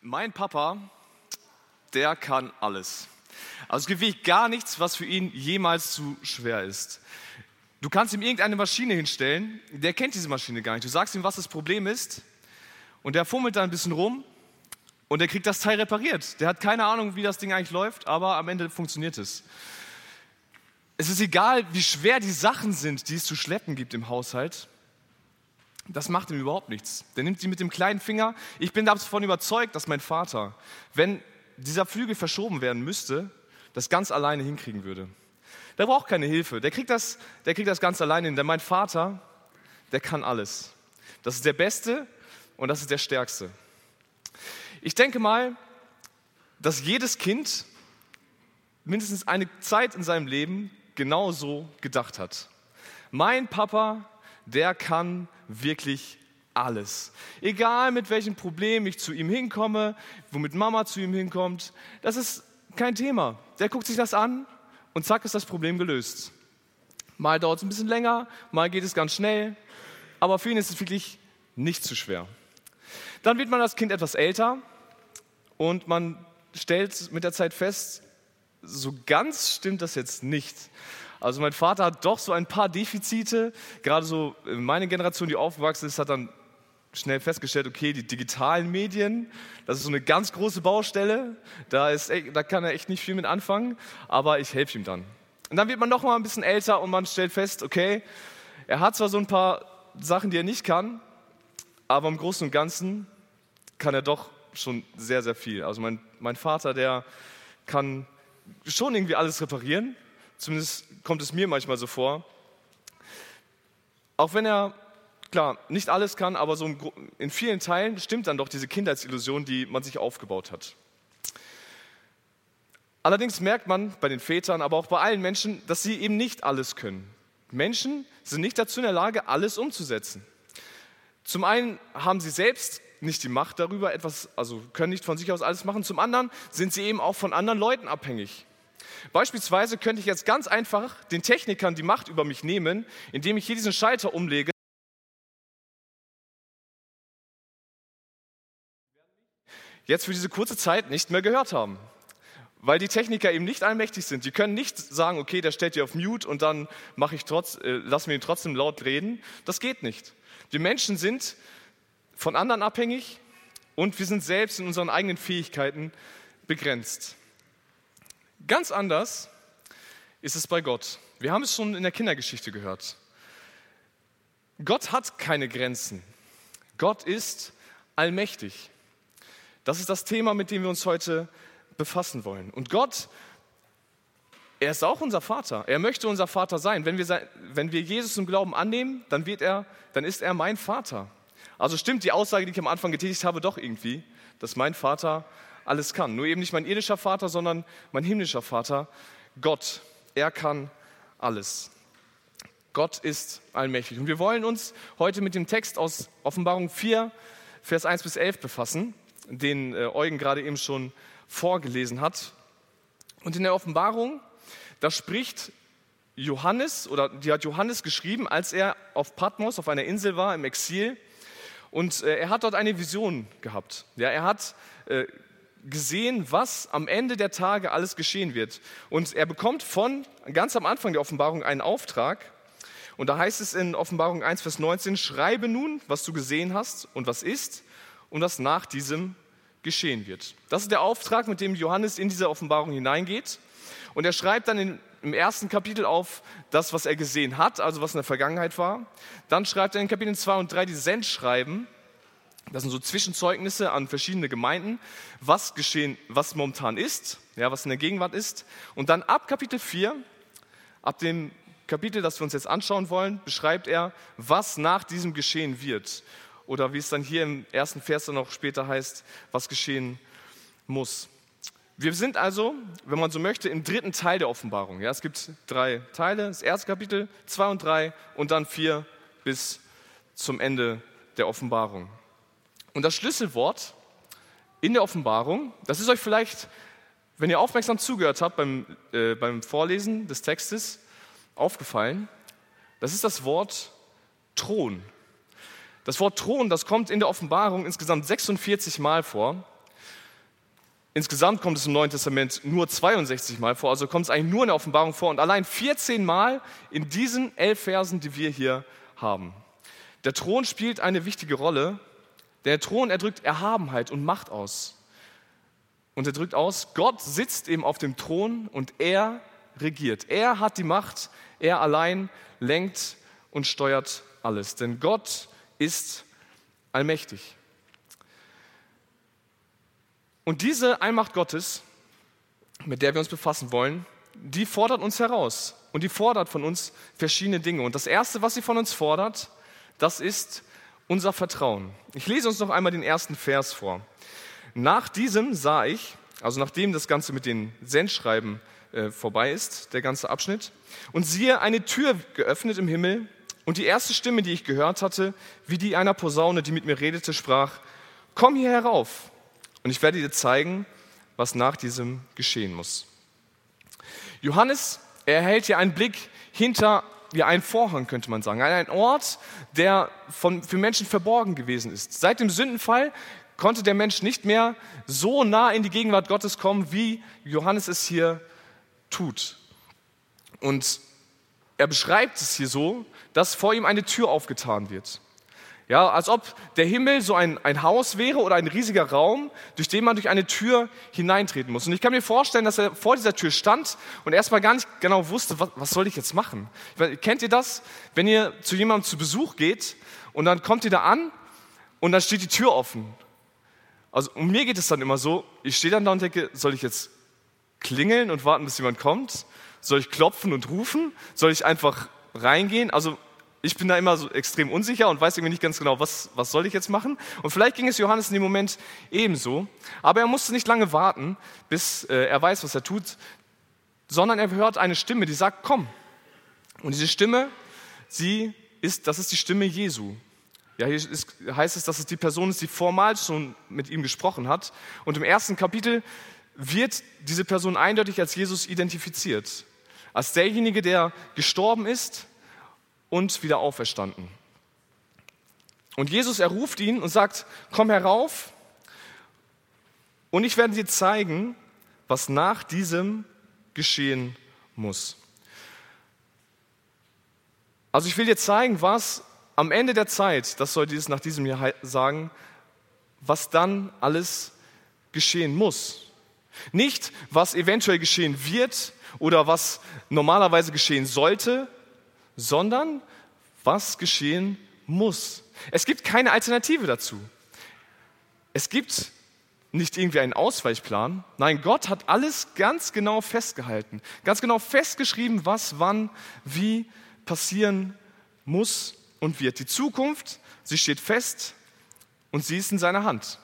Mein Papa, der kann alles. Also es gibt wirklich gar nichts, was für ihn jemals zu schwer ist. Du kannst ihm irgendeine Maschine hinstellen, der kennt diese Maschine gar nicht. Du sagst ihm, was das Problem ist und der fummelt da ein bisschen rum und der kriegt das Teil repariert. Der hat keine Ahnung, wie das Ding eigentlich läuft, aber am Ende funktioniert es. Es ist egal, wie schwer die Sachen sind, die es zu schleppen gibt im Haushalt. Das macht ihm überhaupt nichts. Der nimmt sie mit dem kleinen Finger. Ich bin davon überzeugt, dass mein Vater, wenn dieser Flügel verschoben werden müsste, das ganz alleine hinkriegen würde. Der braucht keine Hilfe. Der kriegt das, der kriegt das ganz alleine hin. Denn mein Vater, der kann alles. Das ist der Beste und das ist der Stärkste. Ich denke mal, dass jedes Kind mindestens eine Zeit in seinem Leben genauso gedacht hat. Mein Papa, der kann wirklich alles. Egal mit welchem Problem ich zu ihm hinkomme, womit Mama zu ihm hinkommt, das ist kein Thema. Der guckt sich das an und zack ist das Problem gelöst. Mal dauert es ein bisschen länger, mal geht es ganz schnell, aber für ihn ist es wirklich nicht zu schwer. Dann wird man als Kind etwas älter und man stellt mit der Zeit fest, so ganz stimmt das jetzt nicht. Also mein Vater hat doch so ein paar Defizite. Gerade so meine Generation, die aufgewachsen ist, hat dann schnell festgestellt, okay, die digitalen Medien, das ist so eine ganz große Baustelle. Da, ist, da kann er echt nicht viel mit anfangen, aber ich helfe ihm dann. Und dann wird man noch mal ein bisschen älter und man stellt fest, okay, er hat zwar so ein paar Sachen, die er nicht kann, aber im Großen und Ganzen kann er doch schon sehr, sehr viel. Also mein, mein Vater, der kann schon irgendwie alles reparieren, Zumindest kommt es mir manchmal so vor. Auch wenn er, klar, nicht alles kann, aber so in vielen Teilen stimmt dann doch diese Kindheitsillusion, die man sich aufgebaut hat. Allerdings merkt man bei den Vätern, aber auch bei allen Menschen, dass sie eben nicht alles können. Menschen sind nicht dazu in der Lage, alles umzusetzen. Zum einen haben sie selbst nicht die Macht darüber, etwas, also können nicht von sich aus alles machen. Zum anderen sind sie eben auch von anderen Leuten abhängig. Beispielsweise könnte ich jetzt ganz einfach den Technikern die Macht über mich nehmen, indem ich hier diesen Schalter umlege. Jetzt für diese kurze Zeit nicht mehr gehört haben. Weil die Techniker eben nicht allmächtig sind. Die können nicht sagen, okay, der stellt dir auf Mute und dann mache ich trotz, äh, lassen wir ihn trotzdem laut reden. Das geht nicht. Wir Menschen sind von anderen abhängig und wir sind selbst in unseren eigenen Fähigkeiten begrenzt. Ganz anders ist es bei Gott. Wir haben es schon in der Kindergeschichte gehört. Gott hat keine Grenzen. Gott ist allmächtig. Das ist das Thema, mit dem wir uns heute befassen wollen. Und Gott, er ist auch unser Vater. Er möchte unser Vater sein. Wenn wir, wenn wir Jesus im Glauben annehmen, dann, wird er, dann ist er mein Vater. Also stimmt die Aussage, die ich am Anfang getätigt habe, doch irgendwie, dass mein Vater alles kann. Nur eben nicht mein irdischer Vater, sondern mein himmlischer Vater, Gott. Er kann alles. Gott ist allmächtig. Und wir wollen uns heute mit dem Text aus Offenbarung 4, Vers 1 bis 11 befassen, den äh, Eugen gerade eben schon vorgelesen hat. Und in der Offenbarung, da spricht Johannes, oder die hat Johannes geschrieben, als er auf Patmos, auf einer Insel war, im Exil. Und äh, er hat dort eine Vision gehabt. Ja, er hat äh, gesehen, was am Ende der Tage alles geschehen wird. Und er bekommt von ganz am Anfang der Offenbarung einen Auftrag. Und da heißt es in Offenbarung 1, Vers 19, schreibe nun, was du gesehen hast und was ist und was nach diesem geschehen wird. Das ist der Auftrag, mit dem Johannes in diese Offenbarung hineingeht. Und er schreibt dann in, im ersten Kapitel auf das, was er gesehen hat, also was in der Vergangenheit war. Dann schreibt er in Kapitel 2 und 3 die Sendschreiben, das sind so Zwischenzeugnisse an verschiedene Gemeinden, was geschehen, was momentan ist, ja, was in der Gegenwart ist. Und dann ab Kapitel 4, ab dem Kapitel, das wir uns jetzt anschauen wollen, beschreibt er, was nach diesem geschehen wird. Oder wie es dann hier im ersten Vers dann noch später heißt, was geschehen muss. Wir sind also, wenn man so möchte, im dritten Teil der Offenbarung. Ja, es gibt drei Teile, das erste Kapitel, zwei und drei und dann vier bis zum Ende der Offenbarung. Und das Schlüsselwort in der Offenbarung, das ist euch vielleicht, wenn ihr aufmerksam zugehört habt beim, äh, beim Vorlesen des Textes, aufgefallen. Das ist das Wort Thron. Das Wort Thron, das kommt in der Offenbarung insgesamt 46 Mal vor. insgesamt kommt es im Neuen Testament nur 62 Mal vor, also kommt es eigentlich nur in der Offenbarung vor und allein 14 Mal in diesen elf Versen, die wir hier haben. Der Thron spielt eine wichtige Rolle. Der Thron, er drückt Erhabenheit und Macht aus. Und er drückt aus, Gott sitzt eben auf dem Thron und er regiert. Er hat die Macht, er allein lenkt und steuert alles. Denn Gott ist allmächtig. Und diese Allmacht Gottes, mit der wir uns befassen wollen, die fordert uns heraus und die fordert von uns verschiedene Dinge. Und das Erste, was sie von uns fordert, das ist unser Vertrauen. Ich lese uns noch einmal den ersten Vers vor. Nach diesem sah ich, also nachdem das Ganze mit den Sendschreiben äh, vorbei ist, der ganze Abschnitt, und siehe eine Tür geöffnet im Himmel, und die erste Stimme, die ich gehört hatte, wie die einer Posaune, die mit mir redete, sprach, komm hier herauf, und ich werde dir zeigen, was nach diesem geschehen muss. Johannes erhält hier einen Blick hinter wie ein Vorhang, könnte man sagen. Ein Ort, der von, für Menschen verborgen gewesen ist. Seit dem Sündenfall konnte der Mensch nicht mehr so nah in die Gegenwart Gottes kommen, wie Johannes es hier tut. Und er beschreibt es hier so, dass vor ihm eine Tür aufgetan wird. Ja, als ob der Himmel so ein, ein Haus wäre oder ein riesiger Raum, durch den man durch eine Tür hineintreten muss. Und ich kann mir vorstellen, dass er vor dieser Tür stand und erstmal gar nicht genau wusste, was, was soll ich jetzt machen? Kennt ihr das, wenn ihr zu jemandem zu Besuch geht und dann kommt ihr da an und dann steht die Tür offen? Also um mir geht es dann immer so, ich stehe dann da und denke, soll ich jetzt klingeln und warten, bis jemand kommt? Soll ich klopfen und rufen? Soll ich einfach reingehen? Also ich bin da immer so extrem unsicher und weiß irgendwie nicht ganz genau, was, was soll ich jetzt machen. Und vielleicht ging es Johannes in dem Moment ebenso. Aber er musste nicht lange warten, bis äh, er weiß, was er tut, sondern er hört eine Stimme, die sagt, komm. Und diese Stimme, sie ist, das ist die Stimme Jesu. Ja, hier ist, heißt es, dass es die Person ist, die formal schon mit ihm gesprochen hat. Und im ersten Kapitel wird diese Person eindeutig als Jesus identifiziert. Als derjenige, der gestorben ist, und wieder auferstanden. Und Jesus, er ruft ihn und sagt, komm herauf und ich werde dir zeigen, was nach diesem geschehen muss. Also ich will dir zeigen, was am Ende der Zeit, das soll dieses nach diesem Jahr sagen, was dann alles geschehen muss. Nicht, was eventuell geschehen wird oder was normalerweise geschehen sollte, sondern was geschehen muss. Es gibt keine Alternative dazu. Es gibt nicht irgendwie einen Ausweichplan. Nein, Gott hat alles ganz genau festgehalten, ganz genau festgeschrieben, was wann wie passieren muss und wird. Die Zukunft, sie steht fest und sie ist in seiner Hand.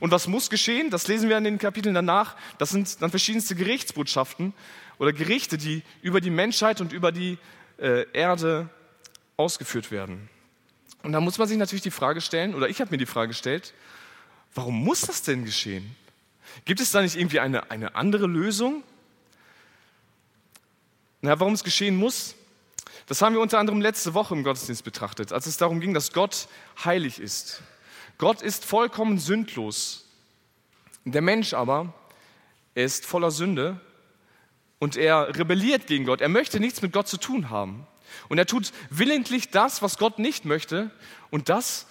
Und was muss geschehen? Das lesen wir in den Kapiteln danach. Das sind dann verschiedenste Gerichtsbotschaften oder Gerichte, die über die Menschheit und über die äh, Erde ausgeführt werden. Und da muss man sich natürlich die Frage stellen, oder ich habe mir die Frage gestellt, warum muss das denn geschehen? Gibt es da nicht irgendwie eine, eine andere Lösung? Na, warum es geschehen muss, das haben wir unter anderem letzte Woche im Gottesdienst betrachtet, als es darum ging, dass Gott heilig ist. Gott ist vollkommen sündlos. Der Mensch aber, er ist voller Sünde und er rebelliert gegen Gott. Er möchte nichts mit Gott zu tun haben. Und er tut willentlich das, was Gott nicht möchte. Und das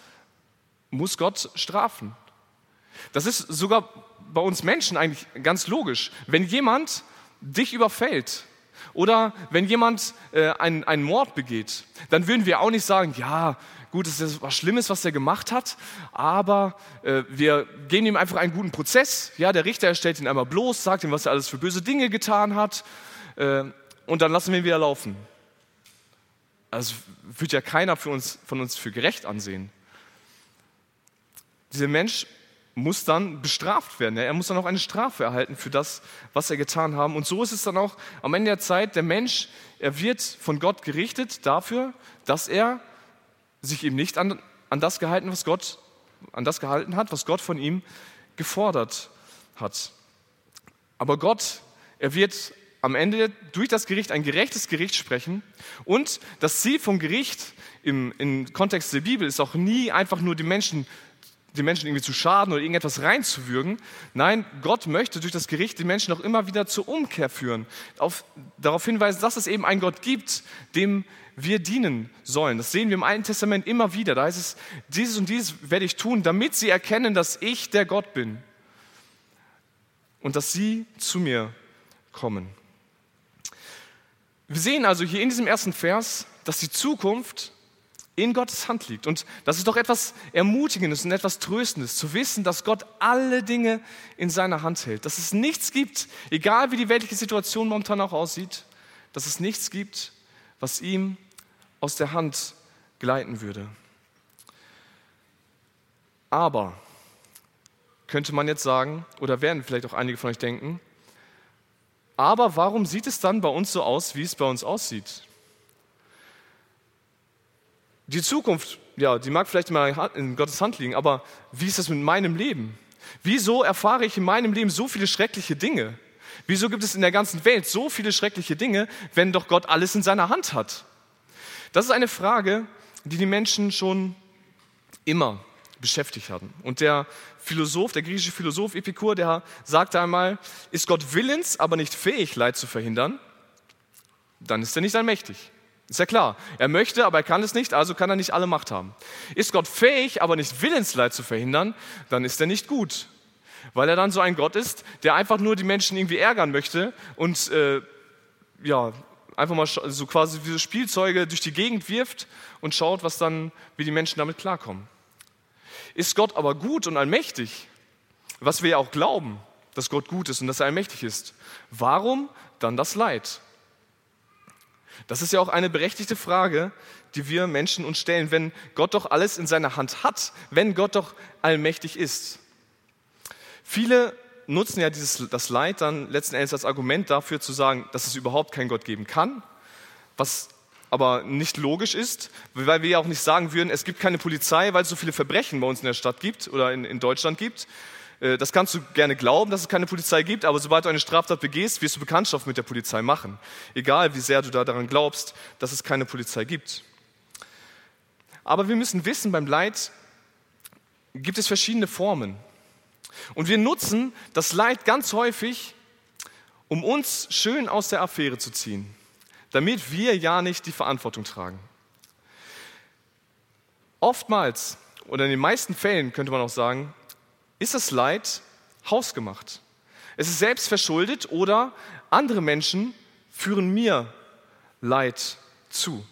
muss Gott strafen. Das ist sogar bei uns Menschen eigentlich ganz logisch. Wenn jemand dich überfällt oder wenn jemand äh, einen, einen Mord begeht, dann würden wir auch nicht sagen, ja, gut, es ist was Schlimmes, was er gemacht hat, aber äh, wir geben ihm einfach einen guten Prozess. Ja, der Richter stellt ihn einmal bloß, sagt ihm, was er alles für böse Dinge getan hat äh, und dann lassen wir ihn wieder laufen. Also wird ja keiner für uns, von uns für gerecht ansehen. Dieser Mensch muss dann bestraft werden. Er muss dann auch eine Strafe erhalten für das, was er getan hat. Und so ist es dann auch am Ende der Zeit. Der Mensch, er wird von Gott gerichtet dafür, dass er sich eben nicht an, an das gehalten, was Gott, an das gehalten hat, was Gott von ihm gefordert hat. Aber Gott, er wird am Ende durch das Gericht ein gerechtes Gericht sprechen. Und das Ziel vom Gericht im, im Kontext der Bibel ist auch nie einfach nur die Menschen den Menschen irgendwie zu schaden oder irgendetwas reinzuwürgen. Nein, Gott möchte durch das Gericht die Menschen auch immer wieder zur Umkehr führen. Auf, darauf hinweisen, dass es eben einen Gott gibt, dem wir dienen sollen. Das sehen wir im Alten Testament immer wieder. Da heißt es, dieses und dieses werde ich tun, damit sie erkennen, dass ich der Gott bin und dass sie zu mir kommen. Wir sehen also hier in diesem ersten Vers, dass die Zukunft in Gottes Hand liegt. Und das ist doch etwas Ermutigendes und etwas Tröstendes, zu wissen, dass Gott alle Dinge in seiner Hand hält. Dass es nichts gibt, egal wie die weltliche Situation momentan auch aussieht, dass es nichts gibt, was ihm aus der Hand gleiten würde. Aber, könnte man jetzt sagen, oder werden vielleicht auch einige von euch denken, aber warum sieht es dann bei uns so aus, wie es bei uns aussieht? Die Zukunft, ja, die mag vielleicht mal in Gottes Hand liegen, aber wie ist das mit meinem Leben? Wieso erfahre ich in meinem Leben so viele schreckliche Dinge? Wieso gibt es in der ganzen Welt so viele schreckliche Dinge, wenn doch Gott alles in seiner Hand hat? Das ist eine Frage, die die Menschen schon immer beschäftigt hatten. Und der Philosoph, der griechische Philosoph Epikur, der sagte einmal, ist Gott willens, aber nicht fähig, Leid zu verhindern, dann ist er nicht allmächtig. Ist ja klar. Er möchte, aber er kann es nicht, also kann er nicht alle Macht haben. Ist Gott fähig, aber nicht willens, Leid zu verhindern, dann ist er nicht gut. Weil er dann so ein Gott ist, der einfach nur die Menschen irgendwie ärgern möchte und äh, ja, einfach mal so quasi wie so Spielzeuge durch die Gegend wirft und schaut, was dann, wie die Menschen damit klarkommen. Ist Gott aber gut und allmächtig, was wir ja auch glauben, dass Gott gut ist und dass er allmächtig ist, warum dann das Leid? Das ist ja auch eine berechtigte Frage, die wir Menschen uns stellen, wenn Gott doch alles in seiner Hand hat, wenn Gott doch allmächtig ist. Viele nutzen ja dieses, das Leid dann letzten Endes als Argument dafür zu sagen, dass es überhaupt keinen Gott geben kann, was aber nicht logisch ist, weil wir ja auch nicht sagen würden, es gibt keine Polizei, weil es so viele Verbrechen bei uns in der Stadt gibt oder in, in Deutschland gibt. Äh, das kannst du gerne glauben, dass es keine Polizei gibt, aber sobald du eine Straftat begehst, wirst du Bekanntschaft mit der Polizei machen. Egal, wie sehr du da daran glaubst, dass es keine Polizei gibt. Aber wir müssen wissen, beim Leid gibt es verschiedene Formen. Und wir nutzen das Leid ganz häufig, um uns schön aus der Affäre zu ziehen, damit wir ja nicht die Verantwortung tragen. Oftmals oder in den meisten Fällen könnte man auch sagen, ist das Leid hausgemacht. Es ist selbst verschuldet oder andere Menschen führen mir Leid zu.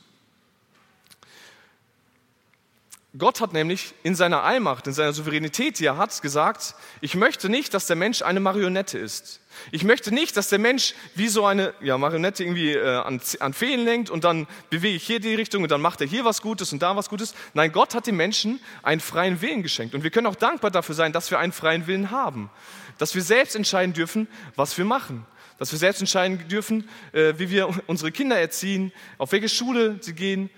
Gott hat nämlich in seiner Allmacht, in seiner Souveränität, die er hat, gesagt, ich möchte nicht, dass der Mensch eine Marionette ist. Ich möchte nicht, dass der Mensch wie so eine ja, Marionette irgendwie äh, an, an Feen lenkt und dann bewege ich hier die Richtung und dann macht er hier was Gutes und da was Gutes. Nein, Gott hat dem Menschen einen freien Willen geschenkt. Und wir können auch dankbar dafür sein, dass wir einen freien Willen haben. Dass wir selbst entscheiden dürfen, was wir machen. Dass wir selbst entscheiden dürfen, äh, wie wir unsere Kinder erziehen, auf welche Schule sie gehen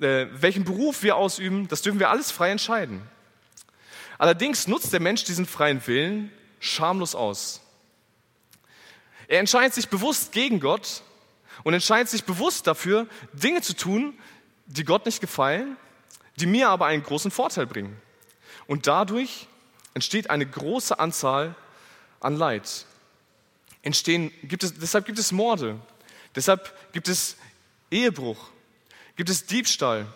äh, welchen Beruf wir ausüben, das dürfen wir alles frei entscheiden. Allerdings nutzt der Mensch diesen freien Willen schamlos aus. Er entscheidet sich bewusst gegen Gott und entscheidet sich bewusst dafür, Dinge zu tun, die Gott nicht gefallen, die mir aber einen großen Vorteil bringen. Und dadurch entsteht eine große Anzahl an Leid. Entstehen, gibt es, deshalb gibt es Morde, deshalb gibt es Ehebruch, Gibt es Diebstahl?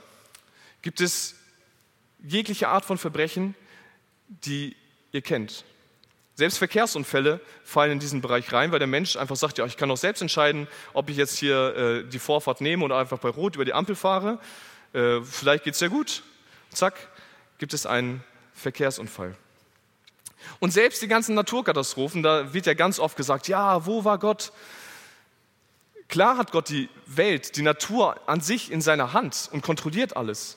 Gibt es jegliche Art von Verbrechen, die ihr kennt? Selbst Verkehrsunfälle fallen in diesen Bereich rein, weil der Mensch einfach sagt, ja, ich kann doch selbst entscheiden, ob ich jetzt hier äh, die Vorfahrt nehme oder einfach bei Rot über die Ampel fahre. Äh, vielleicht geht es ja gut. Zack, gibt es einen Verkehrsunfall. Und selbst die ganzen Naturkatastrophen, da wird ja ganz oft gesagt, ja, wo war Gott? Klar hat Gott die Welt, die Natur an sich in seiner Hand und kontrolliert alles.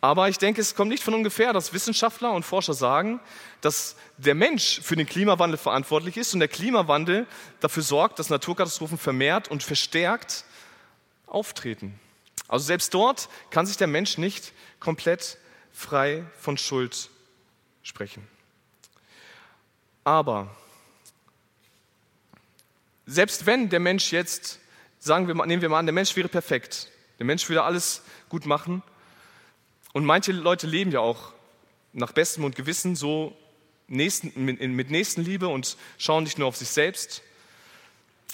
Aber ich denke, es kommt nicht von ungefähr, dass Wissenschaftler und Forscher sagen, dass der Mensch für den Klimawandel verantwortlich ist und der Klimawandel dafür sorgt, dass Naturkatastrophen vermehrt und verstärkt auftreten. Also selbst dort kann sich der Mensch nicht komplett frei von Schuld sprechen. Aber selbst wenn der Mensch jetzt, sagen wir nehmen wir mal an, der Mensch wäre perfekt, der Mensch würde alles gut machen, Und manche Leute leben ja auch nach bestem und Gewissen so Nächsten, mit, mit Nächstenliebe und schauen nicht nur auf sich selbst.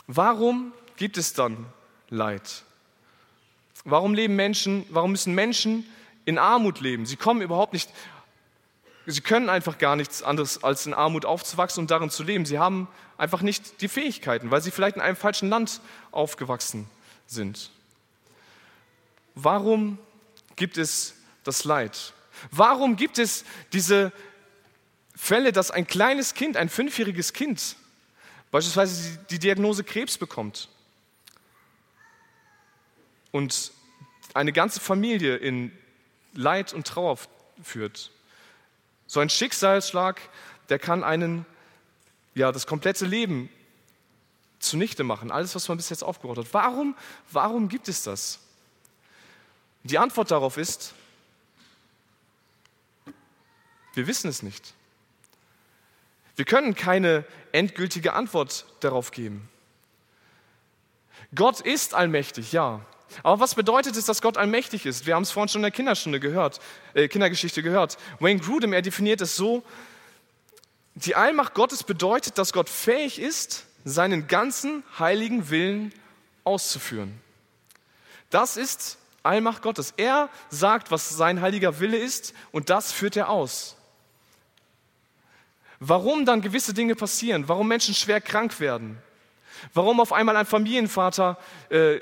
Warum gibt es dann Leid? Warum leben Menschen, warum müssen Menschen in Armut leben? Sie kommen überhaupt nicht, sie können einfach gar nichts anderes als in Armut aufzuwachsen und darin zu leben. Sie haben einfach nicht die Fähigkeiten, weil sie vielleicht in einem falschen Land aufgewachsen sind. Warum gibt es das Leid? Warum gibt es diese Fälle, dass ein kleines Kind, ein fünfjähriges Kind, beispielsweise die Diagnose Krebs bekommt und eine ganze Familie in Leid und Trauer führt? So ein Schicksalsschlag, der kann einen, ja, das komplette Leben zunichte machen, alles, was man bis jetzt aufgebaut hat. Warum, warum gibt es das? Die Antwort darauf ist, wir wissen es nicht. Wir können keine endgültige Antwort darauf geben. Gott ist allmächtig, ja. Aber was bedeutet es, dass Gott allmächtig ist? Wir haben es vorhin schon in der Kinderstunde gehört, äh, Kindergeschichte gehört. Wayne Grudem, er definiert es so, die Allmacht Gottes bedeutet, dass Gott fähig ist, seinen ganzen heiligen Willen auszuführen. Das ist Allmacht Gottes. Er sagt, was sein heiliger Wille ist und das führt er aus. Warum dann gewisse Dinge passieren, warum Menschen schwer krank werden, warum auf einmal ein Familienvater äh,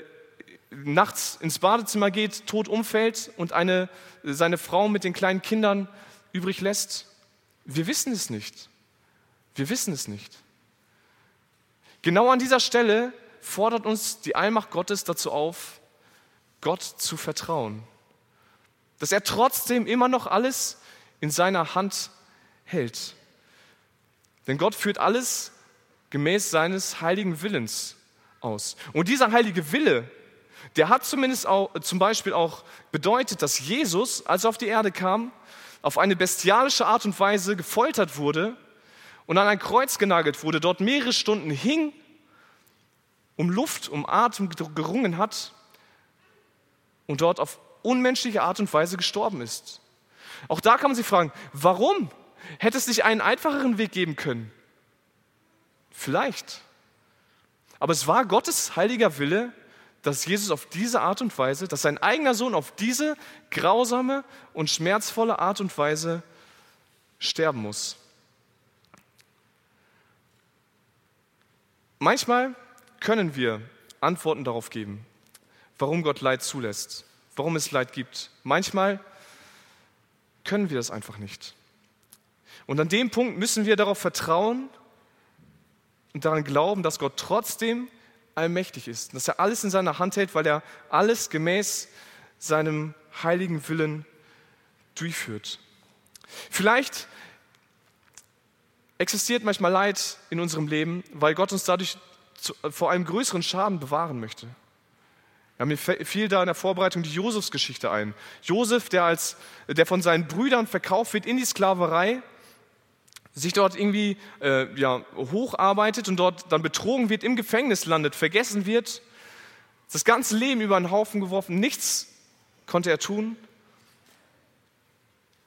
nachts ins Badezimmer geht, tot umfällt und eine, seine Frau mit den kleinen Kindern übrig lässt. Wir wissen es nicht. Wir wissen es nicht. Genau an dieser Stelle fordert uns die Allmacht Gottes dazu auf, Gott zu vertrauen. Dass er trotzdem immer noch alles in seiner Hand hält. Denn Gott führt alles gemäß seines heiligen Willens aus. Und dieser heilige Wille, der hat zumindest auch, zum Beispiel auch bedeutet, dass Jesus, als er auf die Erde kam, auf eine bestialische Art und Weise gefoltert wurde und an ein Kreuz genagelt wurde, dort mehrere Stunden hing, um Luft, um Atem gerungen hat und dort auf unmenschliche Art und Weise gestorben ist. Auch da kann man sich fragen, warum? Hätte es nicht einen einfacheren Weg geben können? Vielleicht. Aber es war Gottes heiliger Wille, dass Jesus auf diese Art und Weise, dass sein eigener Sohn auf diese grausame und schmerzvolle Art und Weise sterben muss. Manchmal können wir Antworten darauf geben, warum Gott Leid zulässt, warum es Leid gibt. Manchmal können wir das einfach nicht. Und an dem Punkt müssen wir darauf vertrauen und daran glauben, dass Gott trotzdem allmächtig ist, dass er alles in seiner Hand hält, weil er alles gemäß seinem heiligen Willen durchführt. Vielleicht existiert manchmal Leid in unserem Leben, weil Gott uns dadurch vor einem größeren Schaden bewahren möchte. Ja, mir fiel da in der Vorbereitung die Josefsgeschichte ein. Josef, der, als, der von seinen Brüdern verkauft wird in die Sklaverei, sich dort irgendwie äh, ja, hocharbeitet und dort dann betrogen wird, im Gefängnis landet, vergessen wird, das ganze Leben über einen Haufen geworfen, nichts konnte er tun,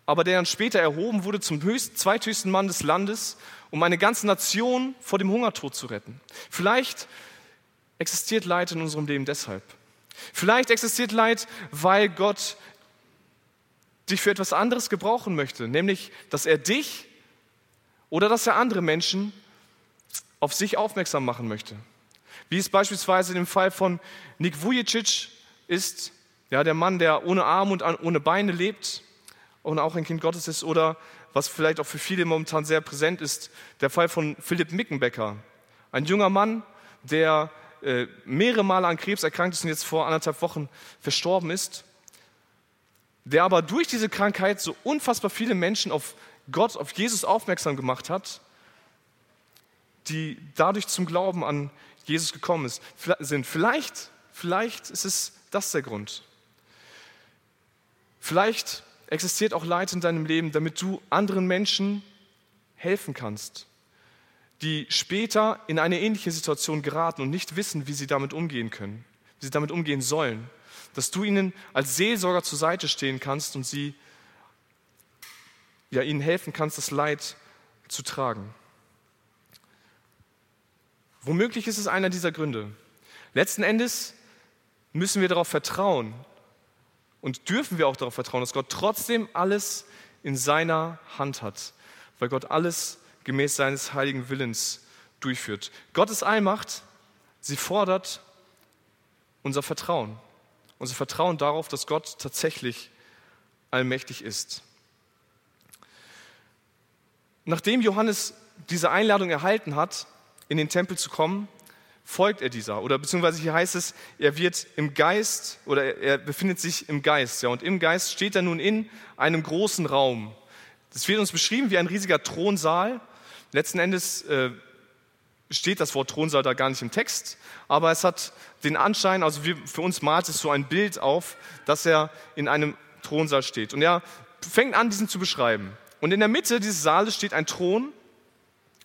aber der dann später erhoben wurde zum höchsten, zweithöchsten Mann des Landes, um eine ganze Nation vor dem Hungertod zu retten. Vielleicht existiert Leid in unserem Leben deshalb. Vielleicht existiert Leid, weil Gott dich für etwas anderes gebrauchen möchte, nämlich dass er dich oder dass er andere Menschen auf sich aufmerksam machen möchte. Wie es beispielsweise im Fall von Nik Vujicic ist, ja, der Mann, der ohne Arme und ohne Beine lebt und auch ein Kind Gottes ist, oder was vielleicht auch für viele momentan sehr präsent ist, der Fall von Philipp Mickenbecker. Ein junger Mann, der äh, mehrere Male an Krebs erkrankt ist und jetzt vor anderthalb Wochen verstorben ist, der aber durch diese Krankheit so unfassbar viele Menschen auf Gott auf Jesus aufmerksam gemacht hat, die dadurch zum Glauben an Jesus gekommen ist, sind. Vielleicht, vielleicht ist es das der Grund. Vielleicht existiert auch Leid in deinem Leben, damit du anderen Menschen helfen kannst, die später in eine ähnliche Situation geraten und nicht wissen, wie sie damit umgehen können, wie sie damit umgehen sollen. dass du ihnen als Seelsorger zur Seite stehen kannst und sie, ja, ihnen helfen kannst, das Leid zu tragen. Womöglich ist es einer dieser Gründe. Letzten Endes müssen wir darauf vertrauen und dürfen wir auch darauf vertrauen, dass Gott trotzdem alles in seiner Hand hat, weil Gott alles gemäß seines heiligen Willens durchführt. Gottes Allmacht, sie fordert unser Vertrauen. Unser Vertrauen darauf, dass Gott tatsächlich allmächtig ist. Nachdem Johannes diese Einladung erhalten hat, in den Tempel zu kommen, folgt er dieser. Oder beziehungsweise hier heißt es, er wird im Geist oder er befindet sich im Geist. Ja, und im Geist steht er nun in einem großen Raum. Das wird uns beschrieben wie ein riesiger Thronsaal. Letzten Endes äh, steht das Wort Thronsaal da gar nicht im Text, aber es hat den Anschein, also wir, für uns malt es so ein Bild auf, dass er in einem Thronsaal steht. Und er fängt an, diesen zu beschreiben. Und in der Mitte dieses Saales steht ein Thron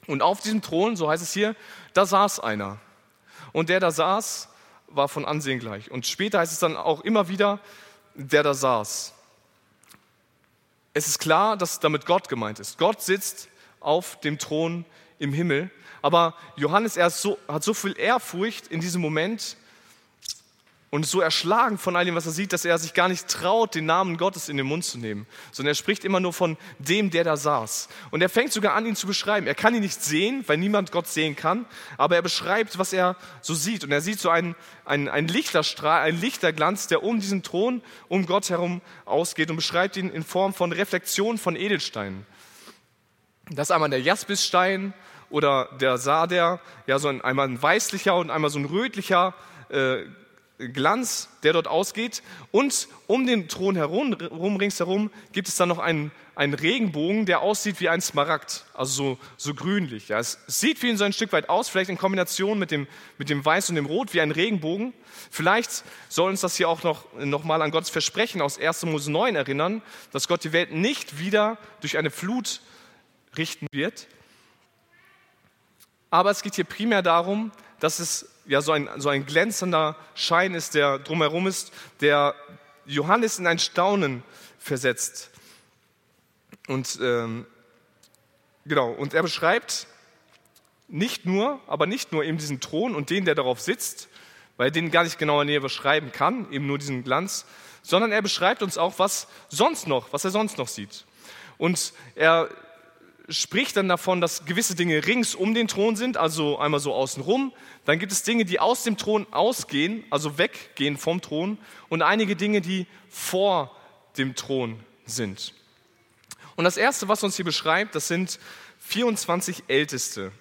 und auf diesem Thron, so heißt es hier, da saß einer. Und der da saß, war von Ansehen gleich. Und später heißt es dann auch immer wieder, der da saß. Es ist klar, dass damit Gott gemeint ist. Gott sitzt auf dem Thron im Himmel. Aber Johannes so, hat so viel Ehrfurcht in diesem Moment und ist so erschlagen von all dem, was er sieht, dass er sich gar nicht traut, den Namen Gottes in den Mund zu nehmen, sondern er spricht immer nur von dem, der da saß. Und er fängt sogar an, ihn zu beschreiben. Er kann ihn nicht sehen, weil niemand Gott sehen kann, aber er beschreibt, was er so sieht. Und er sieht so einen, einen, einen Lichterstrahl, einen Lichterglanz, der um diesen Thron, um Gott herum ausgeht und beschreibt ihn in Form von Reflexion von Edelsteinen. Das ist einmal der Jaspisstein oder der Sarder, ja, so ein, einmal ein weißlicher und einmal so ein rötlicher äh, Glanz, der dort ausgeht. Und um den Thron herum, ringsherum, gibt es dann noch einen, einen Regenbogen, der aussieht wie ein Smaragd, also so, so grünlich. Ja. Es sieht wie so ein Stück weit aus, vielleicht in Kombination mit dem, mit dem Weiß und dem Rot, wie ein Regenbogen. Vielleicht soll uns das hier auch noch, noch mal an Gottes Versprechen aus 1. Mose 9 erinnern, dass Gott die Welt nicht wieder durch eine Flut richten wird. Aber es geht hier primär darum, dass es ja so ein, so ein glänzender Schein ist, der drumherum ist, der Johannes in ein Staunen versetzt. Und ähm, genau, und er beschreibt nicht nur, aber nicht nur eben diesen Thron und den, der darauf sitzt, weil er den gar nicht genauer näher beschreiben kann, eben nur diesen Glanz, sondern er beschreibt uns auch, was sonst noch, was er sonst noch sieht. Und er spricht dann davon, dass gewisse Dinge rings um den Thron sind, also einmal so außenrum. Dann gibt es Dinge, die aus dem Thron ausgehen, also weggehen vom Thron. Und einige Dinge, die vor dem Thron sind. Und das Erste, was uns hier beschreibt, das sind 24 Älteste.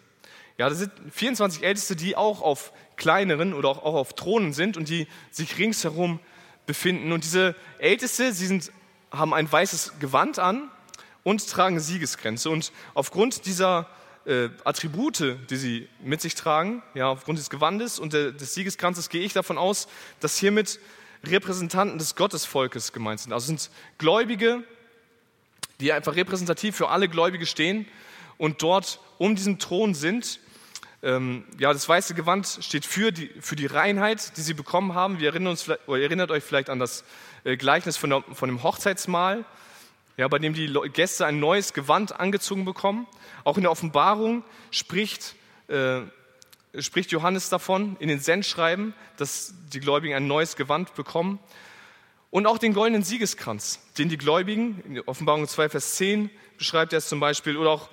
Ja, das sind 24 Älteste, die auch auf kleineren oder auch auf Thronen sind und die sich ringsherum befinden. Und diese Älteste, sie sind, haben ein weißes Gewand an, und tragen Siegeskränze. Und aufgrund dieser äh, Attribute, die sie mit sich tragen, ja, aufgrund des Gewandes und der, des Siegeskranzes, gehe ich davon aus, dass hiermit Repräsentanten des Gottesvolkes gemeint sind. Also sind Gläubige, die einfach repräsentativ für alle Gläubige stehen und dort um diesen Thron sind. Ähm, ja, das weiße Gewand steht für die, für die Reinheit, die sie bekommen haben. Wir erinnern uns, oder erinnert euch vielleicht an das äh, Gleichnis von, der, von dem Hochzeitsmahl ja, bei dem die Gäste ein neues Gewand angezogen bekommen. Auch in der Offenbarung spricht, äh, spricht Johannes davon in den Sendschreiben, dass die Gläubigen ein neues Gewand bekommen. Und auch den goldenen Siegeskranz, den die Gläubigen, in Offenbarung 2, Vers 10 beschreibt er es zum Beispiel, oder auch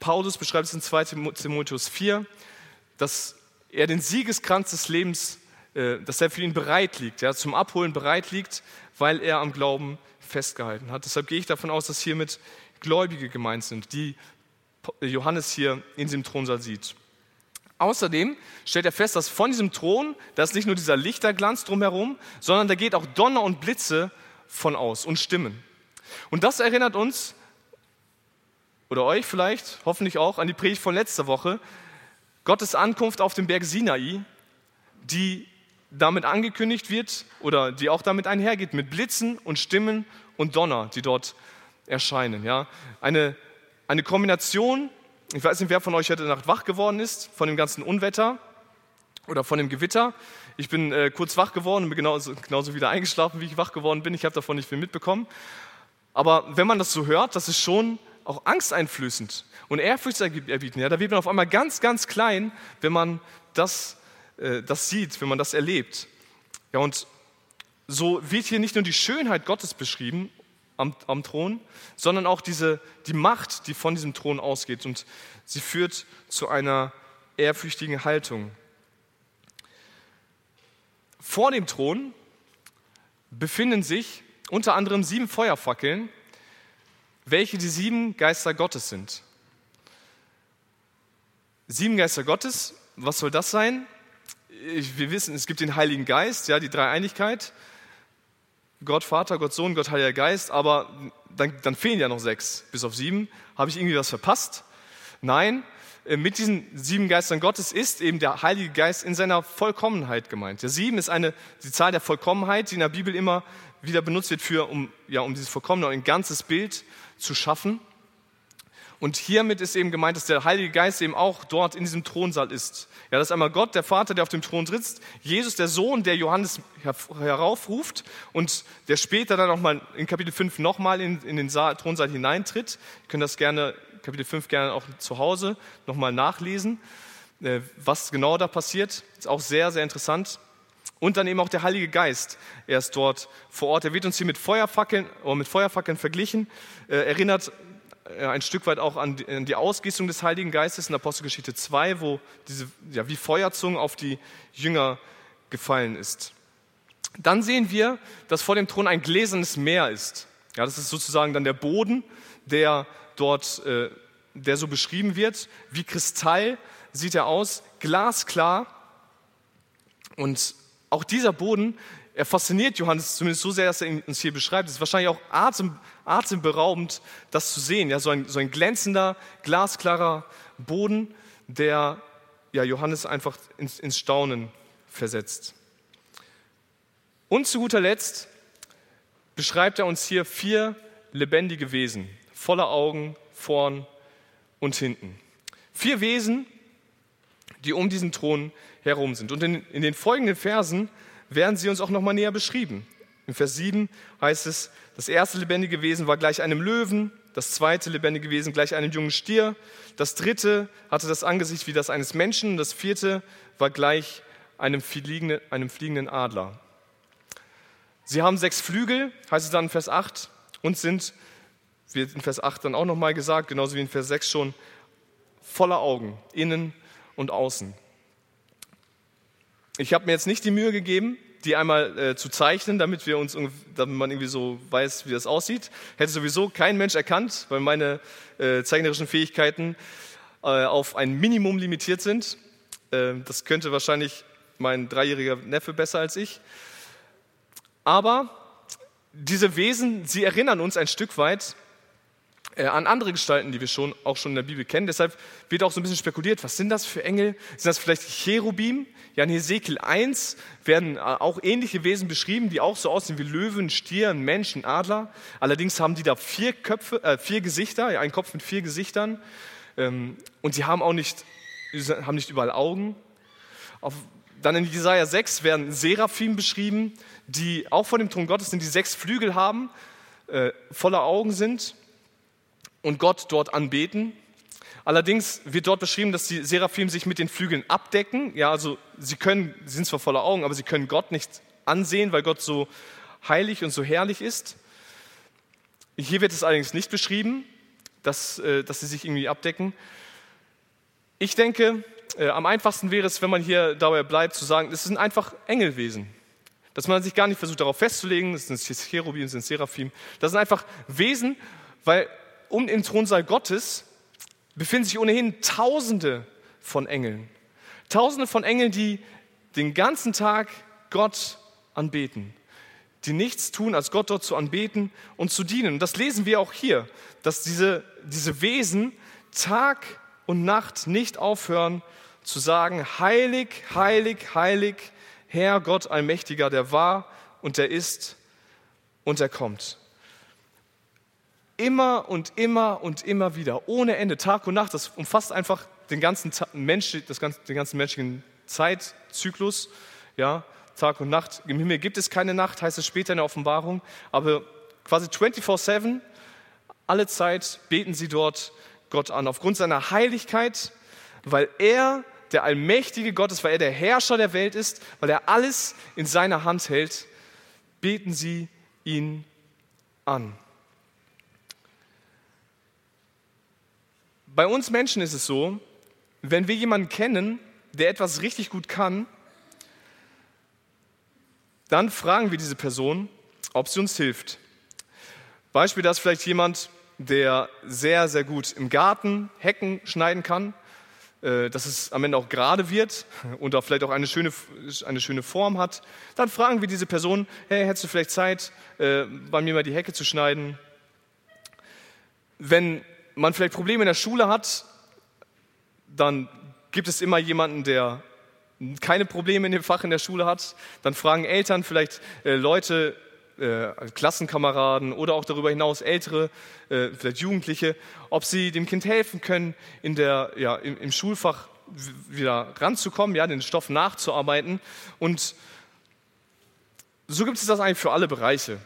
Paulus beschreibt es in 2 Timotheus 4, dass er den Siegeskranz des Lebens, dass er für ihn bereit liegt, ja, zum Abholen bereit liegt, weil er am Glauben festgehalten hat. Deshalb gehe ich davon aus, dass hiermit Gläubige gemeint sind, die Johannes hier in diesem Thronsaal sieht. Außerdem stellt er fest, dass von diesem Thron, da ist nicht nur dieser Lichterglanz drumherum, sondern da geht auch Donner und Blitze von aus und Stimmen. Und das erinnert uns, oder euch vielleicht, hoffentlich auch, an die Predigt von letzter Woche, Gottes Ankunft auf dem Berg Sinai, die damit angekündigt wird oder die auch damit einhergeht, mit Blitzen und Stimmen und Donner, die dort erscheinen. Ja? Eine, eine Kombination, ich weiß nicht, wer von euch heute Nacht wach geworden ist, von dem ganzen Unwetter. oder von dem Gewitter. Ich bin äh, kurz wach geworden und bin genauso, genauso wieder eingeschlafen, wie ich wach geworden bin. Ich habe davon nicht viel mitbekommen. Aber wenn man das so hört, das ist schon auch angsteinflößend und ehrfurchtserbietend. Ja, da wird man auf einmal ganz, ganz klein, wenn man das, äh, das sieht, wenn man das erlebt. Ja, und so wird hier nicht nur die Schönheit Gottes beschrieben am, am Thron, sondern auch diese, die Macht, die von diesem Thron ausgeht. Und sie führt zu einer ehrfürchtigen Haltung. Vor dem Thron befinden sich unter anderem sieben Feuerfackeln, welche die sieben Geister Gottes sind. Sieben Geister Gottes, was soll das sein? Wir wissen, es gibt den Heiligen Geist, ja, die Dreieinigkeit. Gott Vater, Gott Sohn, Gott Heiliger Geist, aber dann, dann fehlen ja noch sechs, bis auf sieben. Habe ich irgendwie was verpasst? Nein, äh, mit diesen sieben Geistern Gottes ist eben der Heilige Geist in seiner Vollkommenheit gemeint. Der sieben ist eine, die Zahl der Vollkommenheit, die in der Bibel immer wieder benutzt wird, für, um, ja, um dieses Vollkommene, ein ganzes Bild zu schaffen. Und hiermit ist eben gemeint, dass der Heilige Geist eben auch dort in diesem Thronsaal ist. Ja, das ist einmal Gott, der Vater, der auf dem Thron sitzt, Jesus, der Sohn, der Johannes heraufruft und der später dann nochmal in Kapitel 5 nochmal in, in den Saal, Thronsaal hineintritt. Ihr könnt das gerne, Kapitel 5 gerne auch zu Hause nochmal nachlesen, äh, was genau da passiert. Ist auch sehr, sehr interessant. Und dann eben auch der Heilige Geist. Er ist dort vor Ort. Er wird uns hier mit Feuerfackeln, oder mit Feuerfackeln verglichen. Er äh, erinnert äh, ein Stück weit auch an die Ausgießung des Heiligen Geistes in Apostelgeschichte 2, wo diese, ja, wie Feuerzungen auf die Jünger gefallen ist. Dann sehen wir, dass vor dem Thron ein gläsernes Meer ist. Ja, das ist sozusagen dann der Boden, der dort, äh, der so beschrieben wird. Wie Kristall sieht er aus, glasklar. Und auch dieser Boden, er fasziniert Johannes zumindest so sehr, dass er uns hier beschreibt. Es ist wahrscheinlich auch atem, atemberaubend, das zu sehen. Ja, so, ein, so ein glänzender, glasklarer Boden, der ja, Johannes einfach ins, ins Staunen versetzt. Und zu guter Letzt beschreibt er uns hier vier lebendige Wesen, voller Augen, vorn und hinten. Vier Wesen, die um diesen Thron herum sind. Und in, in den folgenden Versen werden sie uns auch nochmal näher beschrieben. In Vers 7 heißt es, das erste lebendige Wesen war gleich einem Löwen, das zweite lebendige Wesen gleich einem jungen Stier, das dritte hatte das Angesicht wie das eines Menschen, das vierte war gleich einem fliegenden, einem fliegenden Adler. Sie haben sechs Flügel, heißt es dann in Vers 8, und sind, wird in Vers 8 dann auch nochmal gesagt, genauso wie in Vers 6 schon, voller Augen, innen und außen. Ich habe mir jetzt nicht die Mühe gegeben, die einmal äh, zu zeichnen, damit, wir uns, damit man irgendwie so weiß, wie das aussieht. Hätte sowieso kein Mensch erkannt, weil meine äh, zeichnerischen Fähigkeiten äh, auf ein Minimum limitiert sind. Äh, das könnte wahrscheinlich mein dreijähriger Neffe besser als ich. Aber diese Wesen, sie erinnern uns ein Stück weit an andere Gestalten, die wir schon, auch schon in der Bibel kennen. Deshalb wird auch so ein bisschen spekuliert, was sind das für Engel? Sind das vielleicht Cherubim? Ja, in Hesekiel 1 werden äh, auch ähnliche Wesen beschrieben, die auch so aussehen wie Löwen, Stieren, Menschen, Adler. Allerdings haben die da vier Köpfe, äh, vier Gesichter, ja, ein Kopf mit vier Gesichtern. Ähm, und sie haben auch nicht, haben nicht überall Augen. Auf, dann in Jesaja 6 werden Seraphim beschrieben, die auch vor dem Thron Gottes sind, die sechs Flügel haben, äh, voller Augen sind und Gott dort anbeten. Allerdings wird dort beschrieben, dass die Seraphim sich mit den Flügeln abdecken. Ja, also sie können, sie sind zwar voller Augen, aber sie können Gott nicht ansehen, weil Gott so heilig und so herrlich ist. Hier wird es allerdings nicht beschrieben, dass, äh, dass sie sich irgendwie abdecken. Ich denke, äh, am einfachsten wäre es, wenn man hier dabei bleibt, zu sagen, es sind einfach Engelwesen. Dass man sich gar nicht versucht, darauf festzulegen, das sind Cherubim, das sind Seraphim. Das sind einfach Wesen, weil um den Thronsaal Gottes befinden sich ohnehin Tausende von Engeln. Tausende von Engeln, die den ganzen Tag Gott anbeten, die nichts tun, als Gott dort zu anbeten und zu dienen. Und das lesen wir auch hier, dass diese, diese Wesen Tag und Nacht nicht aufhören zu sagen, heilig, heilig, heilig, Herr Gott Allmächtiger, der war und der ist und der kommt. Immer und immer und immer wieder, ohne Ende, Tag und Nacht. Das umfasst einfach den ganzen, Mensch, das ganze, den ganzen menschlichen Zeitzyklus, ja, Tag und Nacht. Im Himmel gibt es keine Nacht, heißt es später in der Offenbarung, aber quasi 24/7, alle Zeit beten sie dort Gott an, aufgrund seiner Heiligkeit, weil er der allmächtige Gott ist, weil er der Herrscher der Welt ist, weil er alles in seiner Hand hält, beten sie ihn an. Bei uns Menschen ist es so, wenn wir jemanden kennen, der etwas richtig gut kann, dann fragen wir diese Person, ob sie uns hilft. Beispiel, da ist vielleicht jemand, der sehr, sehr gut im Garten Hecken schneiden kann, äh, dass es am Ende auch gerade wird und auch vielleicht auch eine schöne, eine schöne Form hat. Dann fragen wir diese Person, hey, hättest du vielleicht Zeit, äh, bei mir mal die Hecke zu schneiden? Wenn man vielleicht Probleme in der Schule hat, dann gibt es immer jemanden, der keine Probleme in dem Fach in der Schule hat. Dann fragen Eltern vielleicht äh, Leute, äh, Klassenkameraden oder auch darüber hinaus ältere, äh, vielleicht Jugendliche, ob sie dem Kind helfen können, in der, ja, im, im Schulfach wieder ranzukommen, ja, den Stoff nachzuarbeiten. Und so gibt es das eigentlich für alle Bereiche.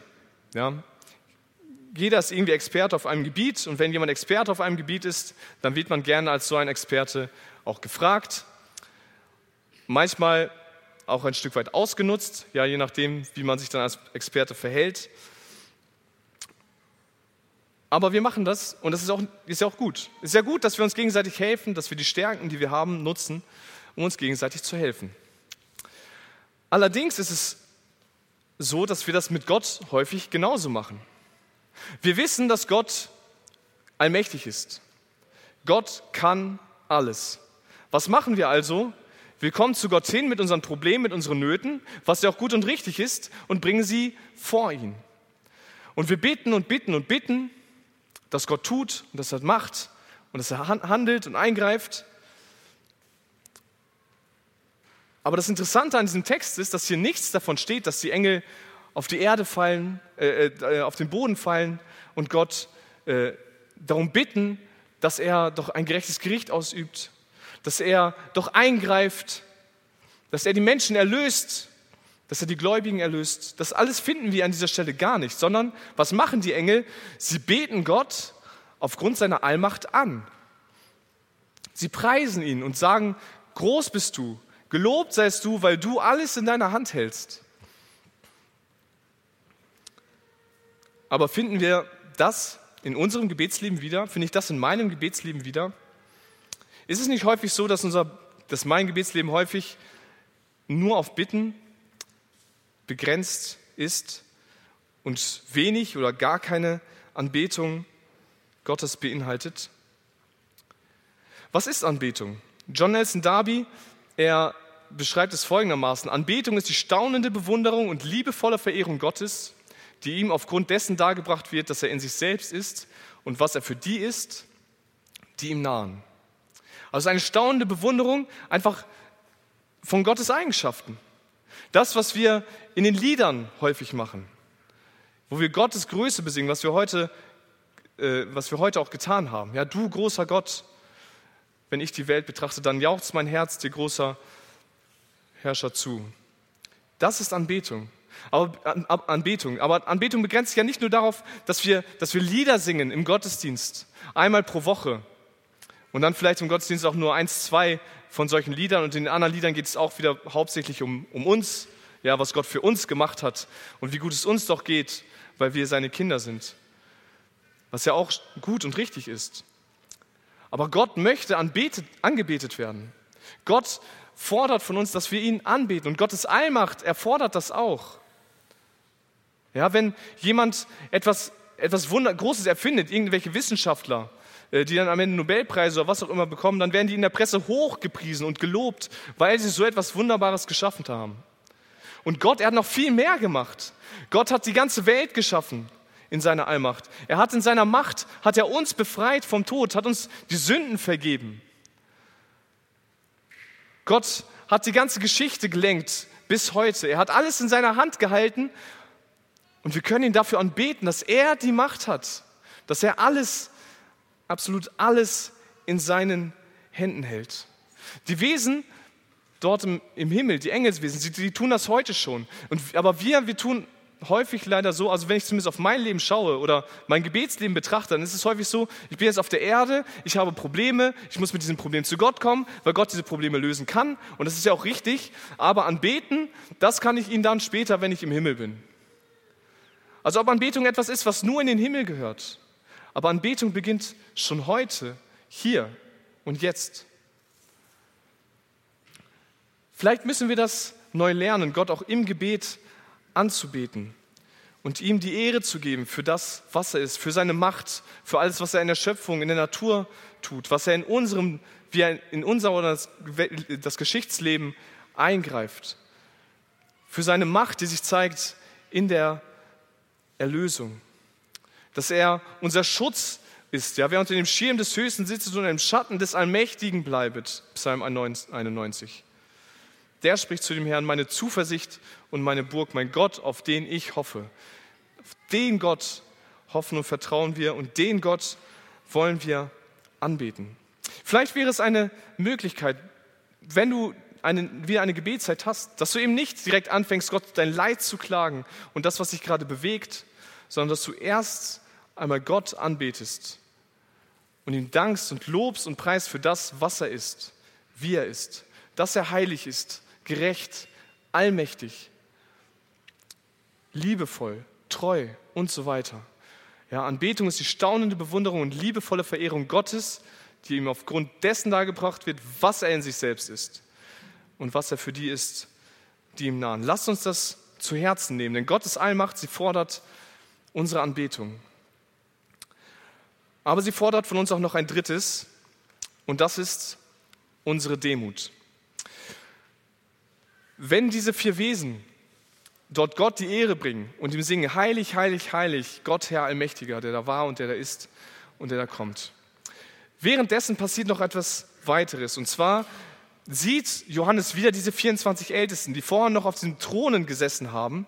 Ja jeder ist irgendwie Experte auf einem Gebiet und wenn jemand Experte auf einem Gebiet ist, dann wird man gerne als so ein Experte auch gefragt. Manchmal auch ein Stück weit ausgenutzt, ja, je nachdem, wie man sich dann als Experte verhält. Aber wir machen das und das ist, auch, ist ja auch gut. Es ist ja gut, dass wir uns gegenseitig helfen, dass wir die Stärken, die wir haben, nutzen, um uns gegenseitig zu helfen. Allerdings ist es so, dass wir das mit Gott häufig genauso machen. Wir wissen, dass Gott allmächtig ist. Gott kann alles. Was machen wir also? Wir kommen zu Gott hin mit unseren Problemen, mit unseren Nöten, was ja auch gut und richtig ist, und bringen sie vor ihn. Und wir beten und bitten und bitten, dass Gott tut und dass er macht und dass er handelt und eingreift. Aber das Interessante an diesem Text ist, dass hier nichts davon steht, dass die Engel auf die Erde fallen, äh, äh, auf den Boden fallen und Gott äh, darum bitten, dass er doch ein gerechtes Gericht ausübt, dass er doch eingreift, dass er die Menschen erlöst, dass er die Gläubigen erlöst. Das alles finden wir an dieser Stelle gar nicht, sondern was machen die Engel? Sie beten Gott aufgrund seiner Allmacht an. Sie preisen ihn und sagen, groß bist du, gelobt seist du, weil du alles in deiner Hand hältst. Aber finden wir das in unserem Gebetsleben wieder? Finde ich das in meinem Gebetsleben wieder? Ist es nicht häufig so, dass, unser, dass mein Gebetsleben häufig nur auf Bitten begrenzt ist und wenig oder gar keine Anbetung Gottes beinhaltet? Was ist Anbetung? John Nelson Darby, er beschreibt es folgendermaßen. Anbetung ist die staunende Bewunderung und liebevolle Verehrung Gottes die ihm aufgrund dessen dargebracht wird, dass er in sich selbst ist und was er für die ist, die ihm nahen. Also eine staunende Bewunderung einfach von Gottes Eigenschaften. Das, was wir in den Liedern häufig machen, wo wir Gottes Größe besingen, was wir heute, äh, was wir heute auch getan haben. Ja, du großer Gott, wenn ich die Welt betrachte, dann jauchzt mein Herz dir großer Herrscher zu. Das ist Anbetung. Aber Anbetung. Aber Anbetung begrenzt sich ja nicht nur darauf, dass wir, dass wir Lieder singen im Gottesdienst, einmal pro Woche. Und dann vielleicht im Gottesdienst auch nur eins, zwei von solchen Liedern. Und in den anderen Liedern geht es auch wieder hauptsächlich um, um uns, ja, was Gott für uns gemacht hat und wie gut es uns doch geht, weil wir seine Kinder sind. Was ja auch gut und richtig ist. Aber Gott möchte anbetet, angebetet werden. Gott fordert von uns, dass wir ihn anbeten. Und Gottes Allmacht erfordert das auch. Ja, wenn jemand etwas, etwas Wunder Großes erfindet, irgendwelche Wissenschaftler, äh, die dann am Ende Nobelpreise oder was auch immer bekommen, dann werden die in der Presse hochgepriesen und gelobt, weil sie so etwas Wunderbares geschaffen haben. Und Gott, er hat noch viel mehr gemacht. Gott hat die ganze Welt geschaffen in seiner Allmacht. Er hat in seiner Macht, hat er uns befreit vom Tod, hat uns die Sünden vergeben. Gott hat die ganze Geschichte gelenkt bis heute. Er hat alles in seiner Hand gehalten und wir können ihn dafür anbeten, dass er die Macht hat, dass er alles, absolut alles in seinen Händen hält. Die Wesen dort im, im Himmel, die Engelswesen, sie, die tun das heute schon. Und, aber wir, wir tun häufig leider so, also wenn ich zumindest auf mein Leben schaue oder mein Gebetsleben betrachte, dann ist es häufig so, ich bin jetzt auf der Erde, ich habe Probleme, ich muss mit diesem Problem zu Gott kommen, weil Gott diese Probleme lösen kann. Und das ist ja auch richtig. Aber anbeten, das kann ich ihn dann später, wenn ich im Himmel bin. Also ob Anbetung etwas ist, was nur in den Himmel gehört. Aber Anbetung beginnt schon heute, hier und jetzt. Vielleicht müssen wir das neu lernen, Gott auch im Gebet anzubeten und ihm die Ehre zu geben für das, was er ist, für seine Macht, für alles, was er in der Schöpfung, in der Natur tut, was er in unserem, wie er in unser oder das, das Geschichtsleben eingreift, für seine Macht, die sich zeigt in der Erlösung, dass er unser Schutz ist, ja, wer unter dem Schirm des Höchsten sitzt und im Schatten des Allmächtigen bleibt, Psalm 91 der spricht zu dem Herrn, meine Zuversicht und meine Burg, mein Gott, auf den ich hoffe. Auf den Gott hoffen und vertrauen wir und den Gott wollen wir anbeten. Vielleicht wäre es eine Möglichkeit, wenn du eine, wieder eine Gebetszeit hast, dass du eben nicht direkt anfängst, Gott dein Leid zu klagen und das, was dich gerade bewegt, sondern dass du erst einmal Gott anbetest und ihm dankst und lobst und preist für das, was er ist, wie er ist, dass er heilig ist, gerecht, allmächtig, liebevoll, treu und so weiter. Ja, Anbetung ist die staunende Bewunderung und liebevolle Verehrung Gottes, die ihm aufgrund dessen dargebracht wird, was er in sich selbst ist und was er für die ist, die ihm nahen. Lasst uns das zu Herzen nehmen, denn Gottes Allmacht, sie fordert unsere Anbetung. Aber sie fordert von uns auch noch ein drittes, und das ist unsere Demut. Wenn diese vier Wesen dort Gott die Ehre bringen und ihm singen, heilig, heilig, heilig, Gott Herr Allmächtiger, der da war und der da ist und der da kommt. Währenddessen passiert noch etwas weiteres und zwar sieht Johannes wieder diese 24 Ältesten, die vorher noch auf den Thronen gesessen haben,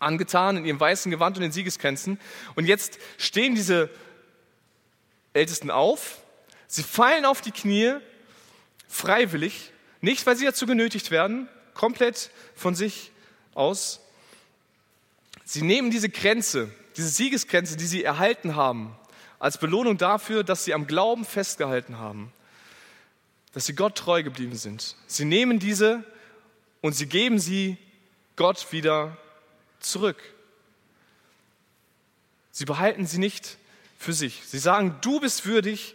angetan in ihrem weißen Gewand und den Siegeskränzen. Und jetzt stehen diese Ältesten auf, sie fallen auf die Knie, freiwillig, nicht weil sie dazu genötigt werden, komplett von sich aus. Sie nehmen diese Grenze, diese Siegesgrenze, die sie erhalten haben, als Belohnung dafür, dass sie am Glauben festgehalten haben, dass sie Gott treu geblieben sind. Sie nehmen diese und sie geben sie Gott wieder zurück. Sie behalten sie nicht für sich. Sie sagen, du bist würdig,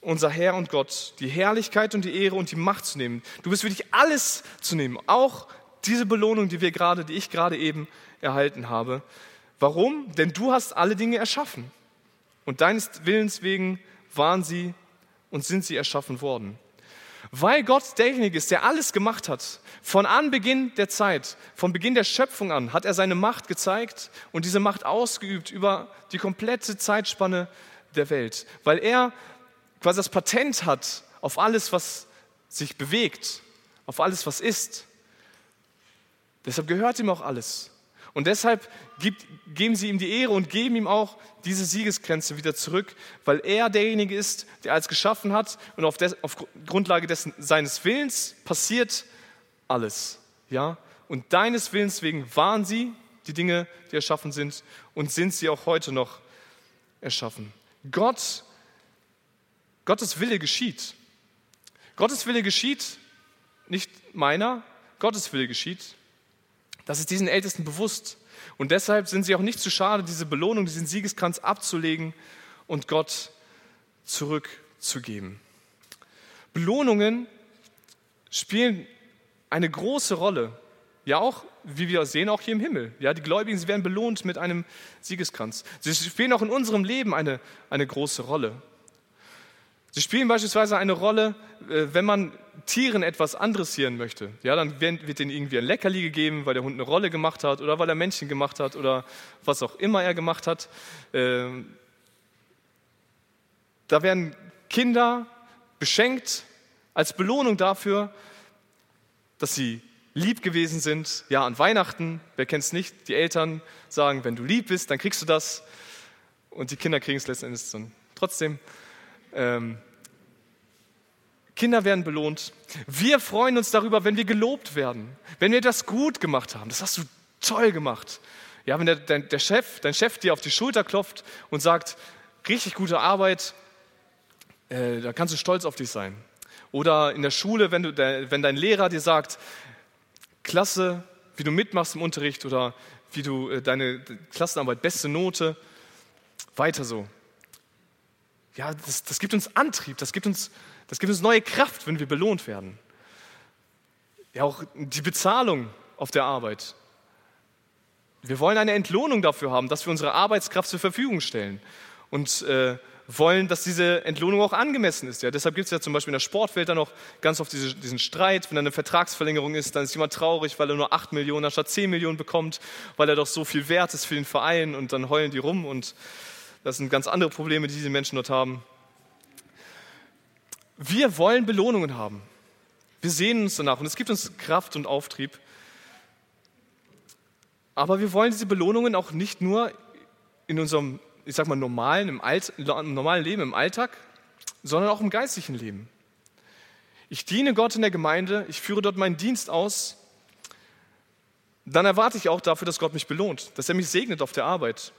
unser Herr und Gott, die Herrlichkeit und die Ehre und die Macht zu nehmen. Du bist wirklich alles zu nehmen, auch diese Belohnung, die wir gerade, die ich gerade eben erhalten habe. Warum? Denn du hast alle Dinge erschaffen. Und deines Willens wegen waren sie und sind sie erschaffen worden. Weil Gott derjenige ist, der alles gemacht hat. Von Anbeginn der Zeit, von Beginn der Schöpfung an, hat er seine Macht gezeigt und diese Macht ausgeübt über die komplette Zeitspanne der Welt. Weil er quasi das Patent hat auf alles, was sich bewegt, auf alles, was ist. Deshalb gehört ihm auch alles. Und deshalb gibt, geben sie ihm die Ehre und geben ihm auch diese Siegesgrenze wieder zurück, weil er derjenige ist, der alles geschaffen hat und auf, des, auf Grundlage dessen, seines Willens passiert alles. Ja? Und deines Willens wegen waren sie die Dinge, die erschaffen sind und sind sie auch heute noch erschaffen. Gott Gottes Wille geschieht. Gottes Wille geschieht, nicht meiner, Gottes Wille geschieht. Das ist diesen Ältesten bewusst. Und deshalb sind sie auch nicht zu schade, diese Belohnung, diesen Siegeskranz abzulegen und Gott zurückzugeben. Belohnungen spielen eine große Rolle. Ja, auch, wie wir sehen, auch hier im Himmel. Ja, die Gläubigen, sie werden belohnt mit einem Siegeskranz. Sie spielen auch in unserem Leben eine, eine große Rolle. Sie spielen beispielsweise eine Rolle, äh, wenn man Tieren etwas adressieren möchte. Ja, dann wird ihnen irgendwie ein Leckerli gegeben, weil der Hund eine Rolle gemacht hat oder weil er Männchen gemacht hat oder was auch immer er gemacht hat. Ähm, da werden Kinder beschenkt als Belohnung dafür, dass sie lieb gewesen sind. Ja, an Weihnachten, wer kennt es nicht, die Eltern sagen, wenn du lieb bist, dann kriegst du das. Und die Kinder kriegen es letzten Endes dann trotzdem. Ähm, Kinder werden belohnt. Wir freuen uns darüber, wenn wir gelobt werden, wenn wir das gut gemacht haben. Das hast du toll gemacht. Ja, wenn der, der, der Chef, dein Chef dir auf die Schulter klopft und sagt, richtig gute Arbeit, äh, da kannst du stolz auf dich sein. Oder in der Schule, wenn, du, der, wenn dein Lehrer dir sagt, klasse, wie du mitmachst im Unterricht oder wie du äh, deine Klassenarbeit, beste Note, weiter so. Ja, das, das gibt uns Antrieb, das gibt uns, das gibt uns neue Kraft, wenn wir belohnt werden. Ja, auch die Bezahlung auf der Arbeit. Wir wollen eine Entlohnung dafür haben, dass wir unsere Arbeitskraft zur Verfügung stellen. Und äh, wollen, dass diese Entlohnung auch angemessen ist. Ja, deshalb gibt es ja zum Beispiel in der Sportwelt dann noch ganz oft diese, diesen Streit. Wenn da eine Vertragsverlängerung ist, dann ist jemand traurig, weil er nur 8 Millionen anstatt 10 Millionen bekommt, weil er doch so viel wert ist für den Verein und dann heulen die rum und das sind ganz andere Probleme, die diese Menschen dort haben. Wir wollen Belohnungen haben. Wir sehnen uns danach und es gibt uns Kraft und Auftrieb. Aber wir wollen diese Belohnungen auch nicht nur in unserem ich sag mal, normalen, im, Alt, normalen Leben, im Alltag, sondern auch im geistlichen Leben. Ich diene Gott in der Gemeinde, ich führe dort meinen Dienst aus, dann erwarte ich auch dafür, dass Gott mich belohnt, dass er mich segnet auf der Arbeit.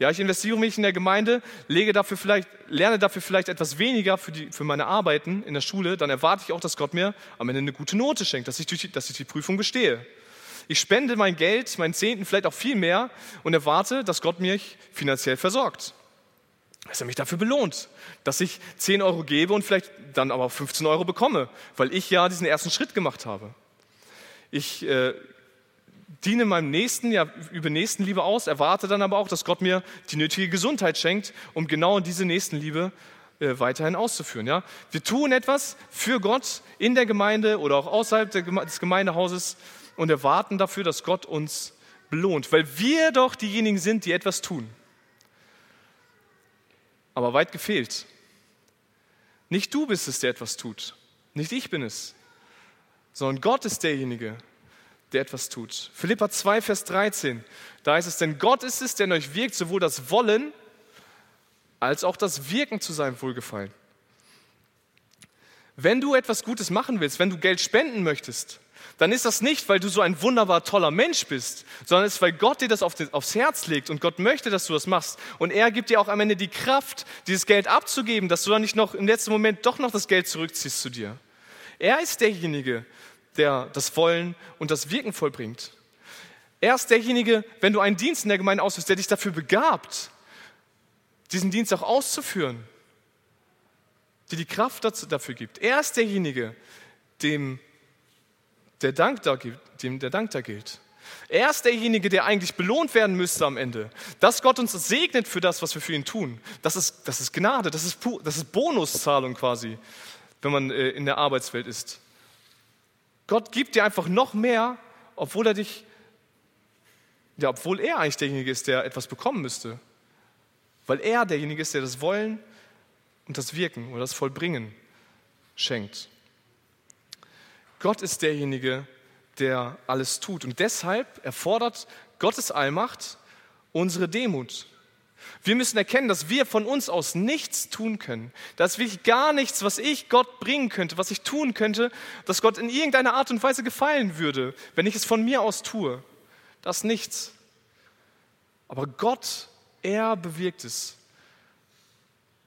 Ja, ich investiere mich in der Gemeinde, lege dafür vielleicht, lerne dafür vielleicht etwas weniger für, die, für meine Arbeiten in der Schule, dann erwarte ich auch, dass Gott mir am Ende eine gute Note schenkt, dass ich, die, dass ich die Prüfung bestehe. Ich spende mein Geld, meinen Zehnten, vielleicht auch viel mehr und erwarte, dass Gott mich finanziell versorgt. Dass er mich dafür belohnt, dass ich 10 Euro gebe und vielleicht dann aber 15 Euro bekomme, weil ich ja diesen ersten Schritt gemacht habe. Ich äh, diene meinem Nächsten, ja, über Nächstenliebe aus, erwarte dann aber auch, dass Gott mir die nötige Gesundheit schenkt, um genau diese Nächstenliebe äh, weiterhin auszuführen. Ja? Wir tun etwas für Gott in der Gemeinde oder auch außerhalb des Gemeindehauses, und erwarten dafür, dass Gott uns belohnt, weil wir doch diejenigen sind, die etwas tun. Aber weit gefehlt. Nicht du bist es, der etwas tut. Nicht ich bin es, sondern Gott ist derjenige, der etwas tut. Philippa 2, Vers 13, da heißt es, denn Gott ist es, der in euch wirkt, sowohl das Wollen als auch das Wirken zu seinem Wohlgefallen. Wenn du etwas Gutes machen willst, wenn du Geld spenden möchtest, dann ist das nicht, weil du so ein wunderbar toller Mensch bist, sondern es ist, weil Gott dir das aufs Herz legt und Gott möchte, dass du das machst. Und er gibt dir auch am Ende die Kraft, dieses Geld abzugeben, dass du dann nicht noch im letzten Moment doch noch das Geld zurückziehst zu dir. Er ist derjenige, der das Wollen und das Wirken vollbringt. Er ist derjenige, wenn du einen Dienst in der Gemeinde ausführst, der dich dafür begabt, diesen Dienst auch auszuführen, dir die Kraft dafür gibt. Er ist derjenige, dem der Dank da, dem der Dank da gilt. Er ist derjenige, der eigentlich belohnt werden müsste am Ende. Dass Gott uns segnet für das, was wir für ihn tun, das ist, das ist Gnade, das ist, das ist Bonuszahlung quasi, wenn man äh, in der Arbeitswelt ist. Gott gibt dir einfach noch mehr, obwohl er dich, ja, obwohl er eigentlich derjenige ist, der etwas bekommen müsste. Weil er derjenige ist, der das Wollen und das Wirken oder das Vollbringen schenkt. Gott ist derjenige, der alles tut. Und deshalb erfordert Gottes Allmacht unsere Demut. Wir müssen erkennen, dass wir von uns aus nichts tun können. Da ist wirklich gar nichts, was ich Gott bringen könnte, was ich tun könnte, dass Gott in irgendeiner Art und Weise gefallen würde, wenn ich es von mir aus tue. Das nichts. Aber Gott, er bewirkt es.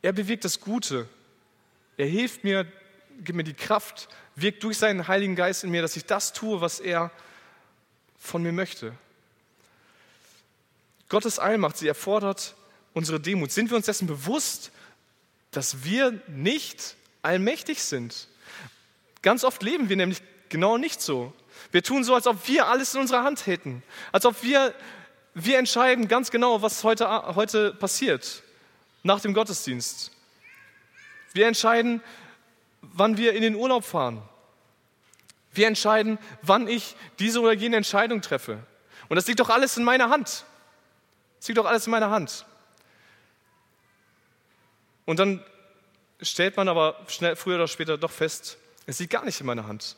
Er bewirkt das Gute. Er hilft mir, gibt mir die Kraft, wirkt durch seinen Heiligen Geist in mir, dass ich das tue, was er von mir möchte. Gottes Allmacht, sie erfordert unsere Demut. Sind wir uns dessen bewusst, dass wir nicht allmächtig sind? Ganz oft leben wir nämlich genau nicht so. Wir tun so, als ob wir alles in unserer Hand hätten. Als ob wir, wir entscheiden ganz genau, was heute, heute passiert nach dem Gottesdienst. Wir entscheiden, wann wir in den Urlaub fahren. Wir entscheiden, wann ich diese oder jene Entscheidung treffe. Und das liegt doch alles in meiner Hand. Das liegt doch alles in meiner Hand. Und dann stellt man aber schnell, früher oder später doch fest, es liegt gar nicht in meiner Hand.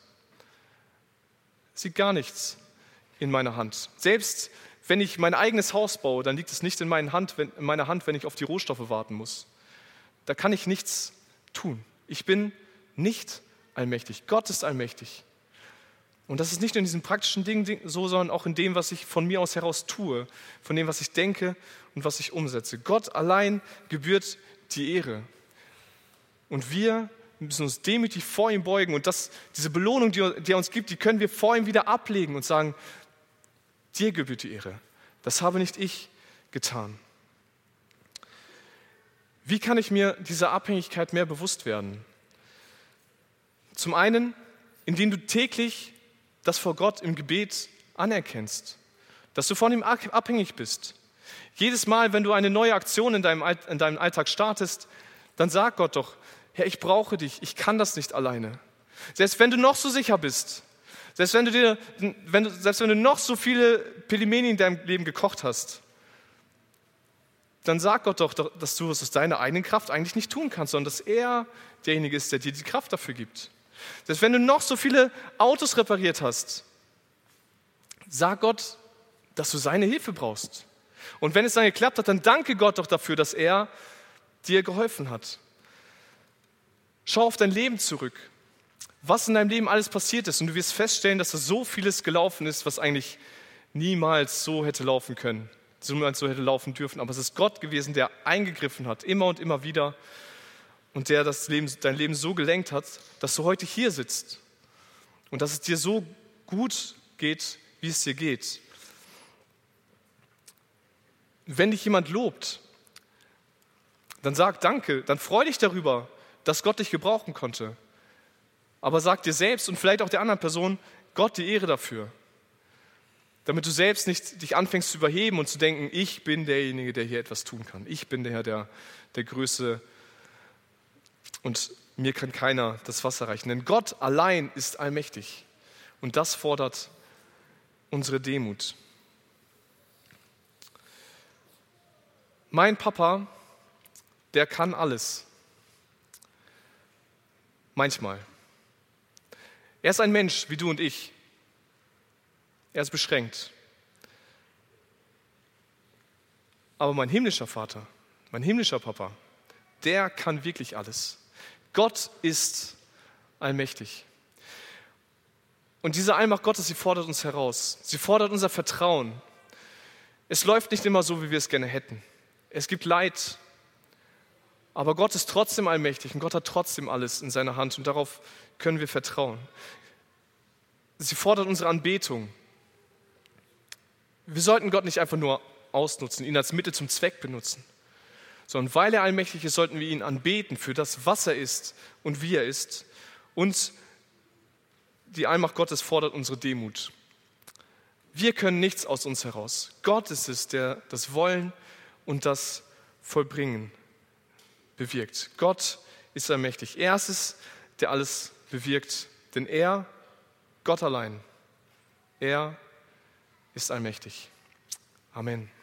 Es liegt gar nichts in meiner Hand. Selbst wenn ich mein eigenes Haus baue, dann liegt es nicht in, Hand, in meiner Hand, wenn ich auf die Rohstoffe warten muss. Da kann ich nichts tun. Ich bin nicht allmächtig. Gott ist allmächtig. Und das ist nicht nur in diesen praktischen Dingen so, sondern auch in dem, was ich von mir aus heraus tue, von dem, was ich denke und was ich umsetze. Gott allein gebührt die Ehre. Und wir müssen uns demütig vor ihm beugen. Und das, diese Belohnung, die, die er uns gibt, die können wir vor ihm wieder ablegen und sagen, dir gebührt die Ehre. Das habe nicht ich getan. Wie kann ich mir dieser Abhängigkeit mehr bewusst werden? Zum einen, indem du täglich das vor Gott im Gebet anerkennst, dass du von ihm abhängig bist. Jedes Mal, wenn du eine neue Aktion in deinem, in deinem Alltag startest, dann sag Gott doch, Herr, ich brauche dich, ich kann das nicht alleine. Selbst wenn du noch so sicher bist, selbst wenn du, dir, wenn selbst wenn du noch so viele Pelimeni in deinem Leben gekocht hast, dann sag Gott doch, dass du es aus deiner eigenen Kraft eigentlich nicht tun kannst, sondern dass er derjenige ist, der dir die Kraft dafür gibt. Selbst wenn du noch so viele Autos repariert hast, sag Gott, dass du seine Hilfe brauchst. Und wenn es dann geklappt hat, dann danke Gott doch dafür, dass er dir geholfen hat. Schau auf dein Leben zurück, was in deinem Leben alles passiert ist und du wirst feststellen, dass da so vieles gelaufen ist, was eigentlich niemals so hätte laufen können, so hätte laufen dürfen. Aber es ist Gott gewesen, der eingegriffen hat, immer und immer wieder und der das Leben, dein Leben so gelenkt hat, dass du heute hier sitzt und dass es dir so gut geht, wie es dir geht. Wenn dich jemand lobt, dann sag Danke, dann freu dich darüber, dass Gott dich gebrauchen konnte. Aber sag dir selbst und vielleicht auch der anderen Person Gott die Ehre dafür. Damit du selbst nicht dich anfängst zu überheben und zu denken, ich bin derjenige, der hier etwas tun kann. Ich bin der Herr, der, der Größe und mir kann keiner das Wasser reichen. Denn Gott allein ist allmächtig und das fordert unsere Demut. Mein Papa, der kann alles. Manchmal. Er ist ein Mensch wie du und ich. Er ist beschränkt. Aber mein himmlischer Vater, mein himmlischer Papa, der kann wirklich alles. Gott ist allmächtig. Und diese Allmacht Gottes, sie fordert uns heraus. Sie fordert unser Vertrauen. Es läuft nicht immer so, wie wir es gerne hätten. Es gibt Leid. Aber Gott ist trotzdem allmächtig und Gott hat trotzdem alles in seiner Hand und darauf können wir vertrauen. Sie fordert unsere Anbetung. Wir sollten Gott nicht einfach nur ausnutzen, ihn als Mittel zum Zweck benutzen sondern weil er allmächtig ist, sollten wir ihn anbeten für das, was er ist und wie er ist. Und die Allmacht Gottes fordert unsere Demut. Wir können nichts aus uns heraus. Gott ist es, der das Wollen und das Vollbringen bewirkt. Gott ist allmächtig. Er ist es, der alles bewirkt. Denn er, Gott allein, er ist allmächtig. Amen.